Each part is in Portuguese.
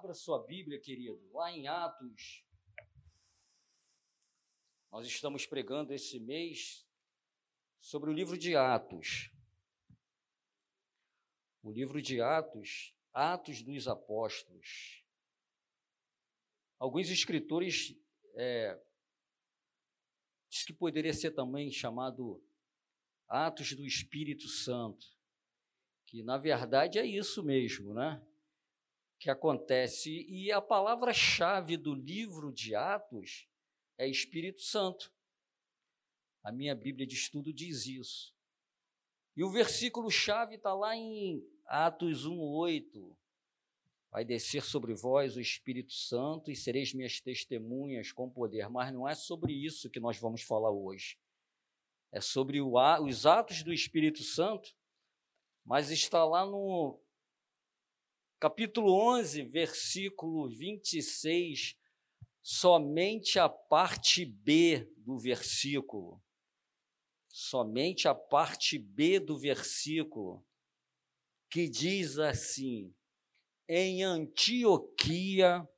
Abra sua Bíblia, querido, lá em Atos. Nós estamos pregando esse mês sobre o livro de Atos. O livro de Atos, Atos dos Apóstolos. Alguns escritores é, diz que poderia ser também chamado Atos do Espírito Santo, que na verdade é isso mesmo, né? Que acontece. E a palavra-chave do livro de Atos é Espírito Santo. A minha Bíblia de estudo diz isso. E o versículo-chave está lá em Atos 1,8. Vai descer sobre vós o Espírito Santo e sereis minhas testemunhas com poder. Mas não é sobre isso que nós vamos falar hoje. É sobre o, os atos do Espírito Santo, mas está lá no capítulo 11, versículo 26, somente a parte B do versículo. Somente a parte B do versículo, que diz assim: em Antioquia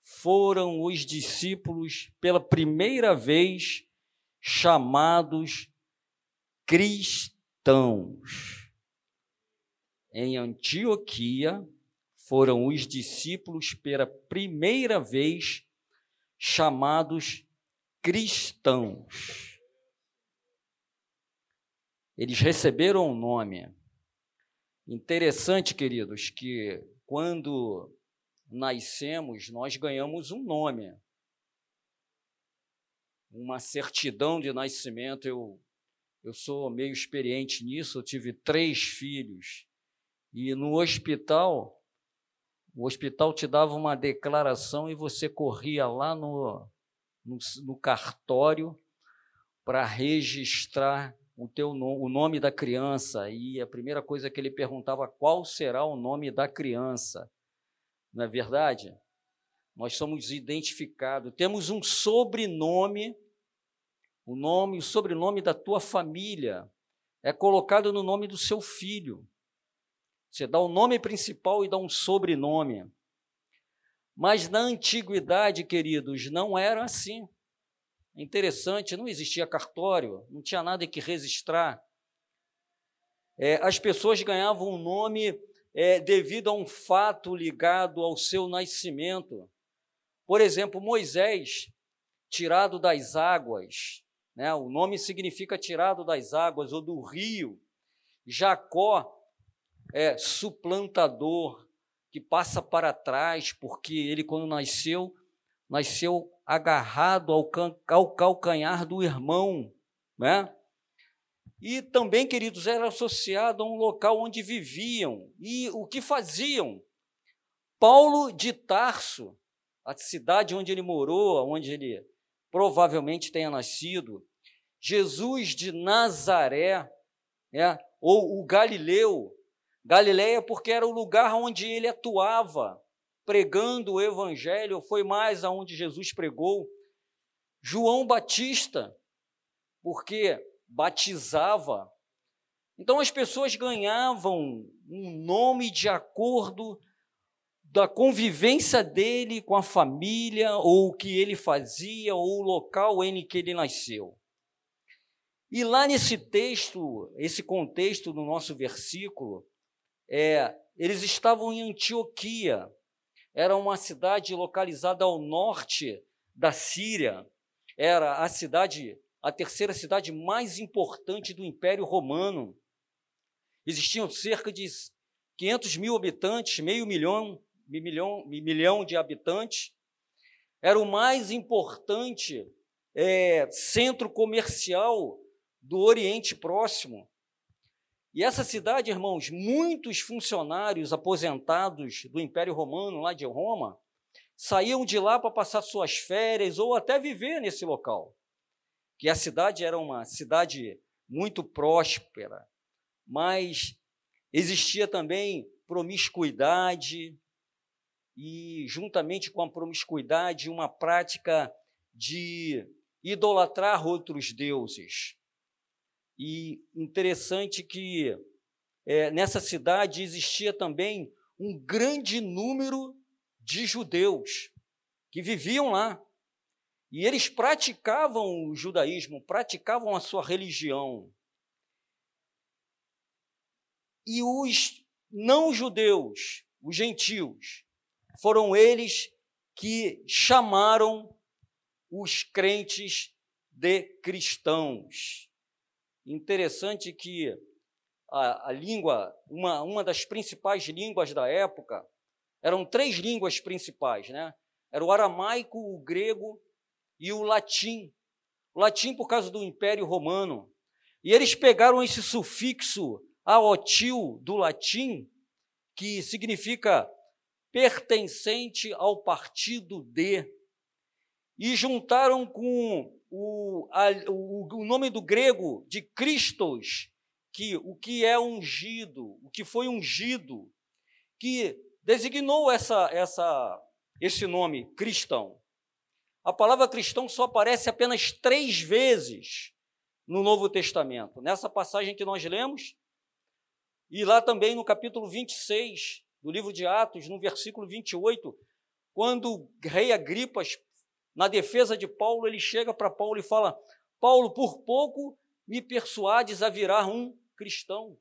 foram os discípulos pela primeira vez chamados cristãos. Em Antioquia foram os discípulos pela primeira vez chamados cristãos. Eles receberam um nome. Interessante, queridos, que quando nascemos, nós ganhamos um nome, uma certidão de nascimento. Eu, eu sou meio experiente nisso, eu tive três filhos. E no hospital, o hospital te dava uma declaração e você corria lá no, no, no cartório para registrar o teu o nome da criança e a primeira coisa que ele perguntava qual será o nome da criança. Não é verdade? Nós somos identificados, temos um sobrenome, o nome, o sobrenome da tua família é colocado no nome do seu filho. Você dá o nome principal e dá um sobrenome. Mas na antiguidade, queridos, não era assim. É interessante, não existia cartório, não tinha nada que registrar. É, as pessoas ganhavam um nome é, devido a um fato ligado ao seu nascimento. Por exemplo, Moisés, tirado das águas, né? o nome significa tirado das águas ou do rio. Jacó, é suplantador, que passa para trás, porque ele, quando nasceu, nasceu agarrado ao, ao calcanhar do irmão, né? E também, queridos, era associado a um local onde viviam e o que faziam. Paulo de Tarso, a cidade onde ele morou, onde ele provavelmente tenha nascido, Jesus de Nazaré, né? ou o Galileu, Galileia porque era o lugar onde ele atuava, pregando o evangelho, foi mais aonde Jesus pregou. João Batista, porque batizava. Então as pessoas ganhavam um nome de acordo da convivência dele com a família, ou o que ele fazia, ou o local em que ele nasceu. E lá nesse texto, esse contexto do nosso versículo, é, eles estavam em Antioquia, era uma cidade localizada ao norte da Síria, era a cidade, a terceira cidade mais importante do Império Romano. Existiam cerca de 500 mil habitantes, meio milhão, milhão, milhão de habitantes. Era o mais importante é, centro comercial do Oriente Próximo. E essa cidade, irmãos, muitos funcionários aposentados do Império Romano, lá de Roma, saíam de lá para passar suas férias ou até viver nesse local. Que a cidade era uma cidade muito próspera, mas existia também promiscuidade e, juntamente com a promiscuidade, uma prática de idolatrar outros deuses. E interessante que é, nessa cidade existia também um grande número de judeus que viviam lá. E eles praticavam o judaísmo, praticavam a sua religião. E os não-judeus, os gentios, foram eles que chamaram os crentes de cristãos. Interessante que a, a, língua, uma, uma das principais línguas da época, eram três línguas principais, né? Era o aramaico, o grego e o latim. O latim por causa do Império Romano. E eles pegaram esse sufixo aotil do latim, que significa pertencente ao partido de, e juntaram com o, a, o, o nome do grego de Christos, que o que é ungido, o que foi ungido, que designou essa, essa, esse nome cristão. A palavra cristão só aparece apenas três vezes no Novo Testamento. Nessa passagem que nós lemos, e lá também no capítulo 26 do livro de Atos, no versículo 28, quando o rei Agripas, na defesa de Paulo, ele chega para Paulo e fala: Paulo, por pouco me persuades a virar um cristão.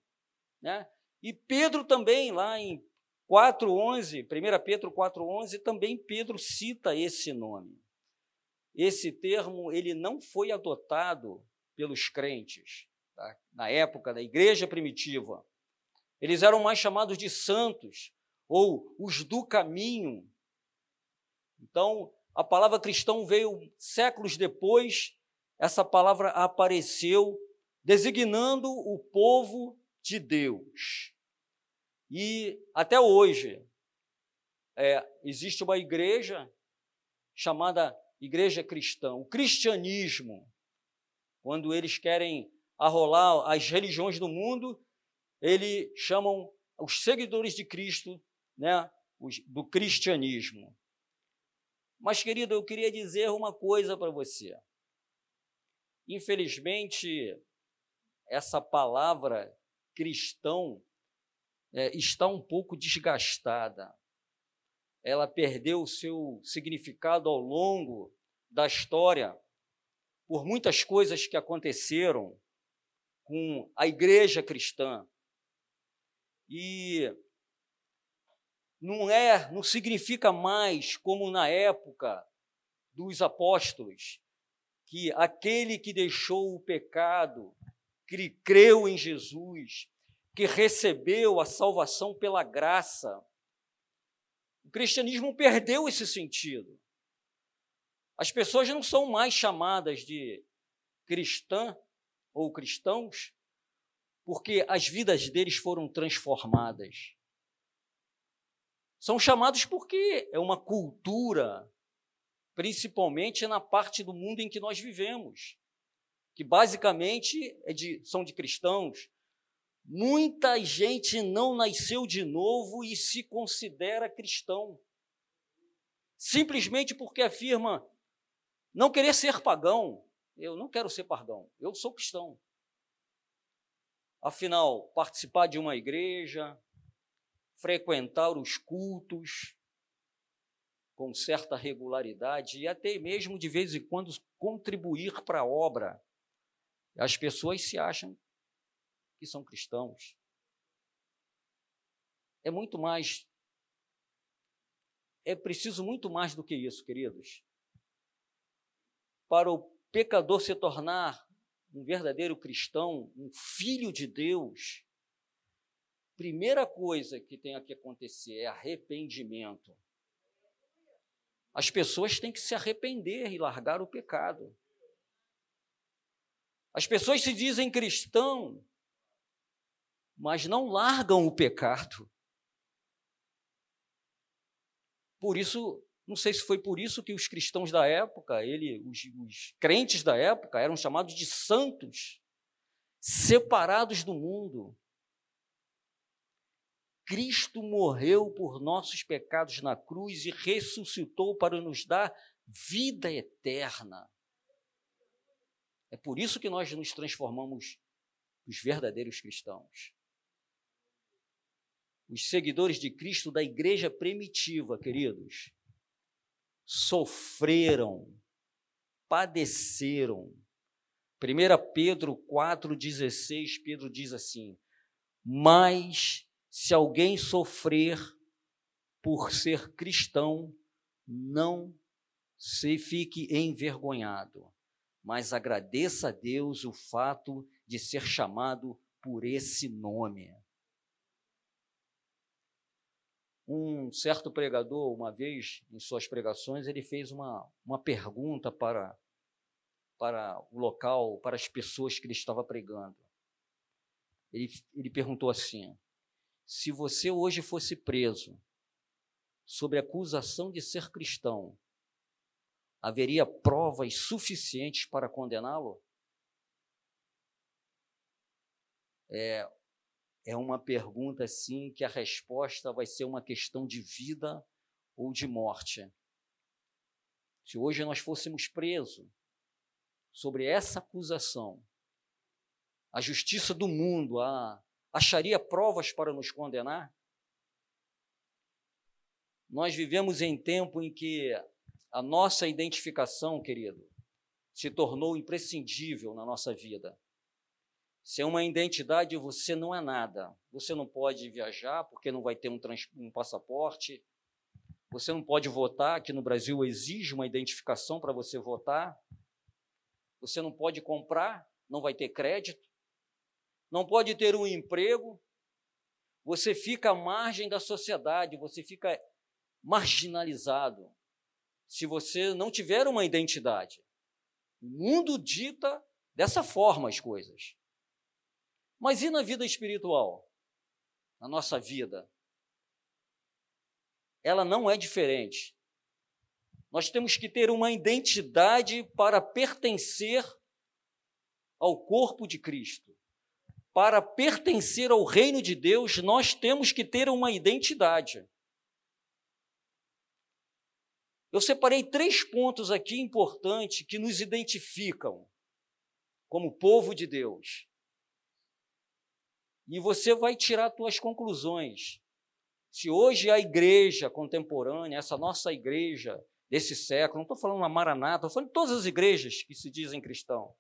Né? E Pedro também, lá em 4,11, 1 Pedro 4,11, também Pedro cita esse nome. Esse termo ele não foi adotado pelos crentes tá? na época da igreja primitiva. Eles eram mais chamados de santos ou os do caminho. Então, a palavra cristão veio séculos depois, essa palavra apareceu designando o povo de Deus. E até hoje, é, existe uma igreja chamada Igreja Cristã. O cristianismo, quando eles querem arrolar as religiões do mundo, eles chamam os seguidores de Cristo né, do cristianismo. Mas, querido, eu queria dizer uma coisa para você. Infelizmente, essa palavra cristão é, está um pouco desgastada. Ela perdeu o seu significado ao longo da história por muitas coisas que aconteceram com a igreja cristã. E não é, não significa mais como na época dos apóstolos, que aquele que deixou o pecado, que creu em Jesus, que recebeu a salvação pela graça. O cristianismo perdeu esse sentido. As pessoas não são mais chamadas de cristã ou cristãos, porque as vidas deles foram transformadas. São chamados porque é uma cultura, principalmente na parte do mundo em que nós vivemos, que basicamente é de, são de cristãos. Muita gente não nasceu de novo e se considera cristão, simplesmente porque afirma não querer ser pagão. Eu não quero ser pagão, eu sou cristão. Afinal, participar de uma igreja, frequentar os cultos com certa regularidade e até mesmo de vez em quando contribuir para a obra. As pessoas se acham que são cristãos. É muito mais. É preciso muito mais do que isso, queridos. Para o pecador se tornar um verdadeiro cristão, um filho de Deus, primeira coisa que tem que acontecer é arrependimento. As pessoas têm que se arrepender e largar o pecado. As pessoas se dizem cristão, mas não largam o pecado. Por isso, não sei se foi por isso que os cristãos da época, ele, os, os crentes da época, eram chamados de santos, separados do mundo. Cristo morreu por nossos pecados na cruz e ressuscitou para nos dar vida eterna. É por isso que nós nos transformamos nos verdadeiros cristãos. os seguidores de Cristo da igreja primitiva, queridos, sofreram, padeceram. 1 Pedro 4,16, Pedro diz assim: Mas se alguém sofrer por ser cristão, não se fique envergonhado, mas agradeça a Deus o fato de ser chamado por esse nome. Um certo pregador, uma vez, em suas pregações, ele fez uma, uma pergunta para, para o local, para as pessoas que ele estava pregando. Ele, ele perguntou assim: se você hoje fosse preso sob acusação de ser cristão, haveria provas suficientes para condená-lo? É, é uma pergunta assim que a resposta vai ser uma questão de vida ou de morte. Se hoje nós fôssemos presos sobre essa acusação, a justiça do mundo a, acharia provas para nos condenar? Nós vivemos em tempo em que a nossa identificação, querido, se tornou imprescindível na nossa vida. Sem uma identidade, você não é nada. Você não pode viajar porque não vai ter um, um passaporte. Você não pode votar, que no Brasil exige uma identificação para você votar. Você não pode comprar, não vai ter crédito. Não pode ter um emprego. Você fica à margem da sociedade, você fica marginalizado se você não tiver uma identidade. O mundo dita dessa forma as coisas. Mas e na vida espiritual? Na nossa vida? Ela não é diferente. Nós temos que ter uma identidade para pertencer ao corpo de Cristo. Para pertencer ao reino de Deus, nós temos que ter uma identidade. Eu separei três pontos aqui importantes que nos identificam como povo de Deus e você vai tirar suas conclusões. Se hoje a igreja contemporânea, essa nossa igreja desse século, não estou falando na Maranata, estou falando de todas as igrejas que se dizem cristão,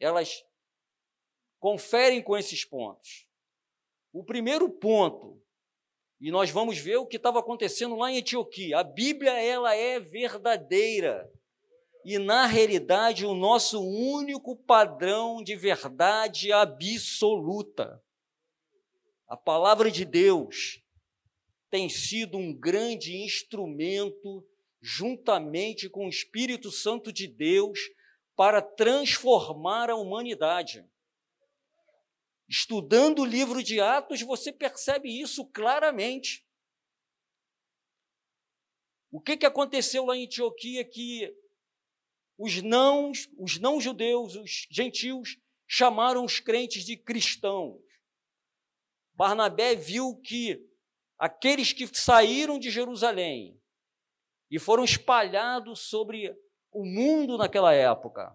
elas conferem com esses pontos. O primeiro ponto, e nós vamos ver o que estava acontecendo lá em Antioquia, a Bíblia ela é verdadeira e, na realidade, o nosso único padrão de verdade absoluta. A palavra de Deus tem sido um grande instrumento, juntamente com o Espírito Santo de Deus, para transformar a humanidade. Estudando o livro de Atos, você percebe isso claramente. O que, que aconteceu lá em Antioquia que os não, os não judeus, os gentios, chamaram os crentes de cristãos. Barnabé viu que aqueles que saíram de Jerusalém e foram espalhados sobre o mundo naquela época,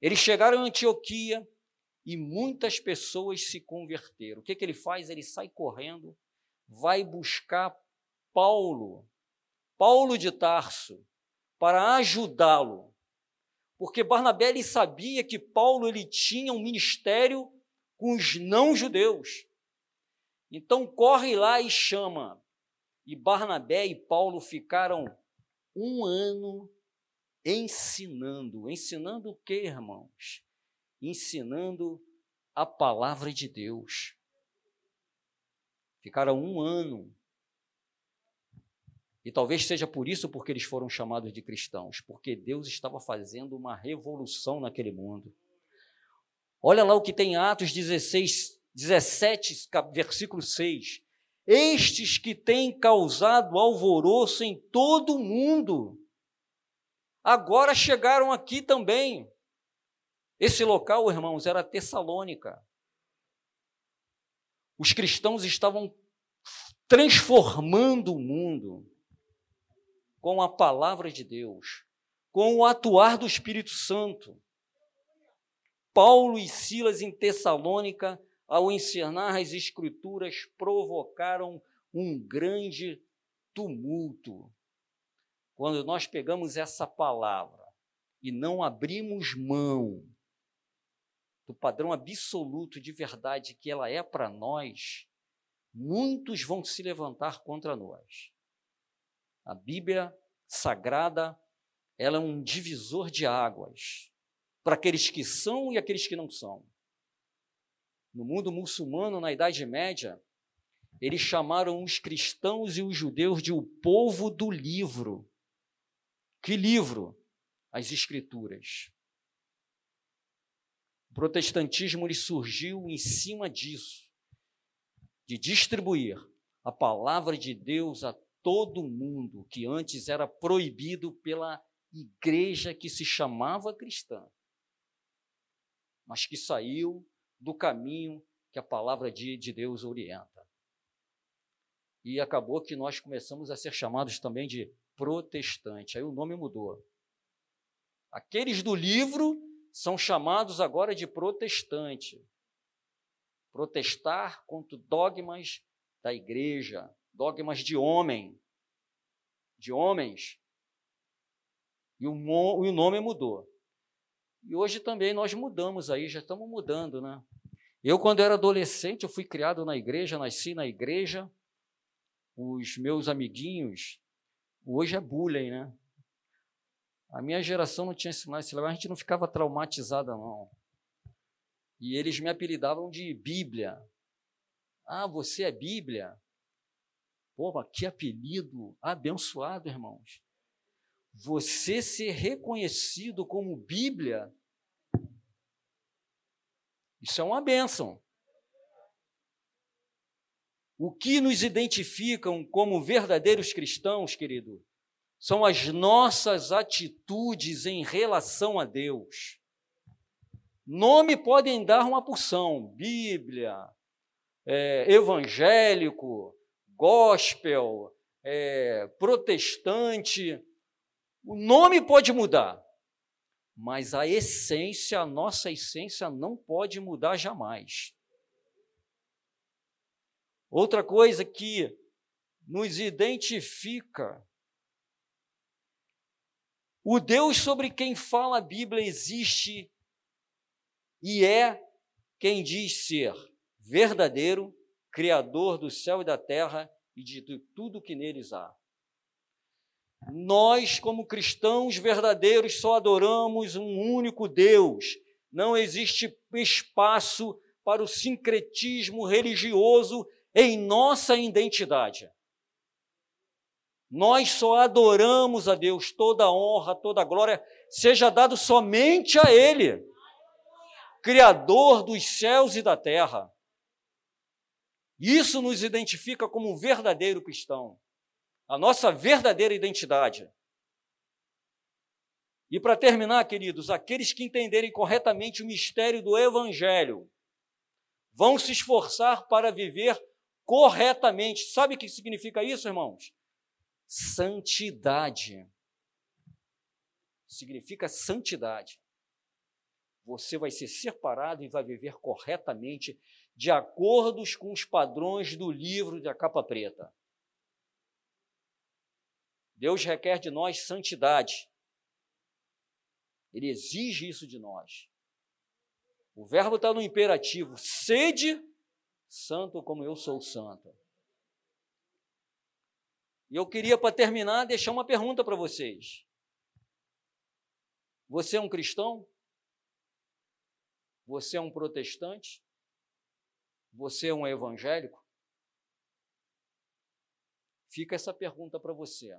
eles chegaram em Antioquia e muitas pessoas se converteram. O que, que ele faz? Ele sai correndo, vai buscar Paulo, Paulo de Tarso, para ajudá-lo porque Barnabé ele sabia que Paulo ele tinha um ministério com os não-judeus. Então corre lá e chama. E Barnabé e Paulo ficaram um ano ensinando. Ensinando o que, irmãos? Ensinando a palavra de Deus. Ficaram um ano e talvez seja por isso porque eles foram chamados de cristãos, porque Deus estava fazendo uma revolução naquele mundo. Olha lá o que tem Atos 16, 17, versículo 6. Estes que têm causado alvoroço em todo o mundo, agora chegaram aqui também. Esse local, irmãos, era Tessalônica. Os cristãos estavam transformando o mundo com a palavra de Deus, com o atuar do Espírito Santo. Paulo e Silas em Tessalônica ao ensinar as Escrituras, provocaram um grande tumulto. Quando nós pegamos essa palavra e não abrimos mão do padrão absoluto de verdade que ela é para nós, muitos vão se levantar contra nós. A Bíblia Sagrada, ela é um divisor de águas para aqueles que são e aqueles que não são. No mundo muçulmano, na Idade Média, eles chamaram os cristãos e os judeus de o povo do livro. Que livro? As Escrituras. O protestantismo ele surgiu em cima disso, de distribuir a palavra de Deus a todo mundo, que antes era proibido pela igreja que se chamava cristã, mas que saiu do caminho que a palavra de, de Deus orienta. E acabou que nós começamos a ser chamados também de protestante. Aí o nome mudou. Aqueles do livro são chamados agora de protestante. Protestar contra dogmas da igreja, dogmas de homem, de homens. E o, nome mudou. E hoje também nós mudamos aí, já estamos mudando, né? Eu, quando era adolescente, eu fui criado na igreja, nasci na igreja. Os meus amiguinhos, hoje é bullying, né? A minha geração não tinha ensinado esse a gente não ficava traumatizada, não. E eles me apelidavam de Bíblia. Ah, você é Bíblia? Pô, que apelido abençoado, irmãos. Você ser reconhecido como Bíblia, isso é uma bênção. O que nos identificam como verdadeiros cristãos, querido, são as nossas atitudes em relação a Deus. Nome podem dar uma porção, Bíblia, é, evangélico, gospel, é, protestante. O nome pode mudar, mas a essência, a nossa essência não pode mudar jamais. Outra coisa que nos identifica o Deus sobre quem fala a Bíblia existe e é quem diz ser verdadeiro, Criador do céu e da terra e de tudo que neles há. Nós, como cristãos verdadeiros, só adoramos um único Deus. Não existe espaço para o sincretismo religioso em nossa identidade. Nós só adoramos a Deus, toda honra, toda glória seja dado somente a Ele, Criador dos céus e da terra. Isso nos identifica como um verdadeiro cristão, a nossa verdadeira identidade. E para terminar, queridos, aqueles que entenderem corretamente o mistério do Evangelho vão se esforçar para viver corretamente. Sabe o que significa isso, irmãos? Santidade. Significa santidade. Você vai ser separado e vai viver corretamente, de acordo com os padrões do livro da capa preta. Deus requer de nós santidade. Ele exige isso de nós. O verbo está no imperativo: sede santo como eu sou santo. E eu queria, para terminar, deixar uma pergunta para vocês. Você é um cristão? Você é um protestante? Você é um evangélico? Fica essa pergunta para você.